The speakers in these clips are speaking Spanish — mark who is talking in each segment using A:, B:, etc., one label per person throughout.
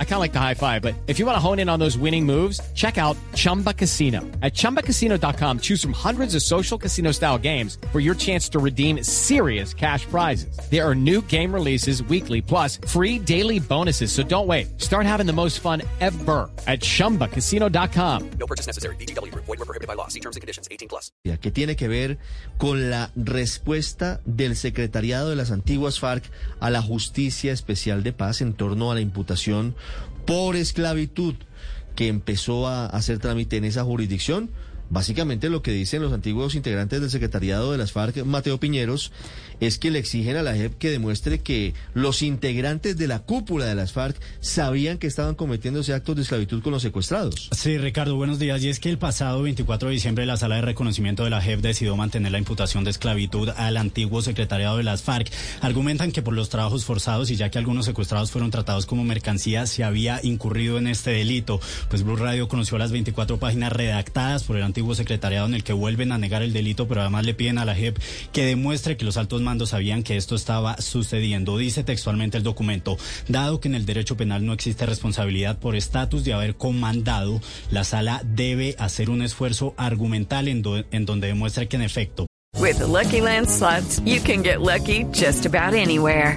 A: I kind of like the high five, but if you want to hone in on those winning moves, check out Chumba Casino. At ChumbaCasino.com, choose from hundreds of social casino style games for your chance to redeem serious cash prizes. There are new game releases weekly, plus free daily bonuses. So don't wait. Start having the most fun ever at ChumbaCasino.com.
B: No purchase necessary. BGW. Void were prohibited by law. See terms and conditions. 18 plus.
C: que tiene que ver con la respuesta del secretariado de las antiguas FARC a la justicia especial de paz en torno a la imputación por esclavitud que empezó a hacer trámite en esa jurisdicción. Básicamente lo que dicen los antiguos integrantes del secretariado de las FARC, Mateo Piñeros, es que le exigen a la JEP que demuestre que los integrantes de la cúpula de las FARC sabían que estaban cometiéndose actos de esclavitud con los secuestrados.
D: Sí, Ricardo, buenos días. Y es que el pasado 24 de diciembre la sala de reconocimiento de la JEP decidió mantener la imputación de esclavitud al antiguo secretariado de las FARC. Argumentan que por los trabajos forzados y ya que algunos secuestrados fueron tratados como mercancía, se había incurrido en este delito. Pues Blue Radio conoció las 24 páginas redactadas por el antiguo secretariado en el que vuelven a negar el delito, pero además le piden a la JEP que demuestre que los altos sabían que esto estaba sucediendo. Dice textualmente el documento, dado que en el derecho penal no existe responsabilidad por estatus de haber comandado, la sala debe hacer un esfuerzo argumental en, donde demuestre que en efecto.
E: With Lucky Land you can get lucky just about anywhere.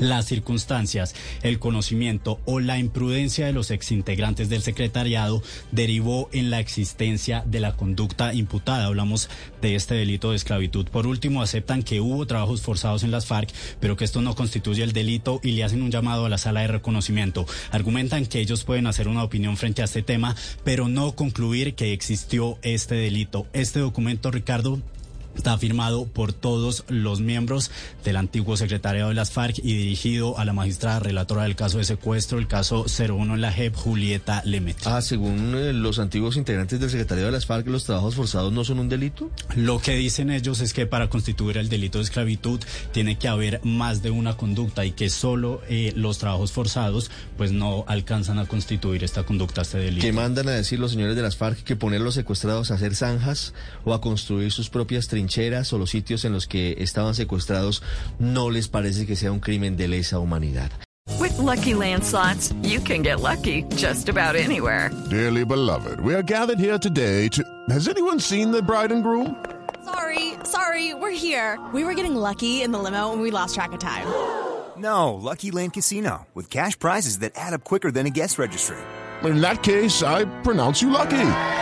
D: Las circunstancias, el conocimiento o la imprudencia de los exintegrantes del secretariado derivó en la existencia de la conducta imputada. Hablamos de este delito de esclavitud. Por último, aceptan que hubo trabajos forzados en las FARC, pero que esto no constituye el delito y le hacen un llamado a la sala de reconocimiento. Argumentan que ellos pueden hacer una opinión frente a este tema, pero no concluir que existió este delito. Este documento, Ricardo, Está firmado por todos los miembros del antiguo secretariado de las FARC y dirigido a la magistrada relatora del caso de secuestro, el caso 01 en la JEP, Julieta Lemet.
C: Ah, según eh, los antiguos integrantes del secretariado de las FARC, ¿los trabajos forzados no son un delito?
D: Lo que dicen ellos es que para constituir el delito de esclavitud tiene que haber más de una conducta y que solo eh, los trabajos forzados pues no alcanzan a constituir esta conducta, este delito.
C: ¿Qué mandan a decir los señores de las FARC que poner los secuestrados a hacer zanjas o a construir sus propias trincheras? Trincheras o los sitios en los que estaban secuestrados no les parece que sea un crimen de lesa humanidad.
E: With lucky landslots, you can get lucky just about anywhere.
F: Dearly beloved, we are gathered here today to. Has anyone seen the bride and groom?
G: Sorry, sorry, we're here. We were getting lucky in the limo and we lost track of time.
H: No, Lucky Land Casino, with cash prizes that add up quicker than a guest registry.
F: In that case, I pronounce you lucky.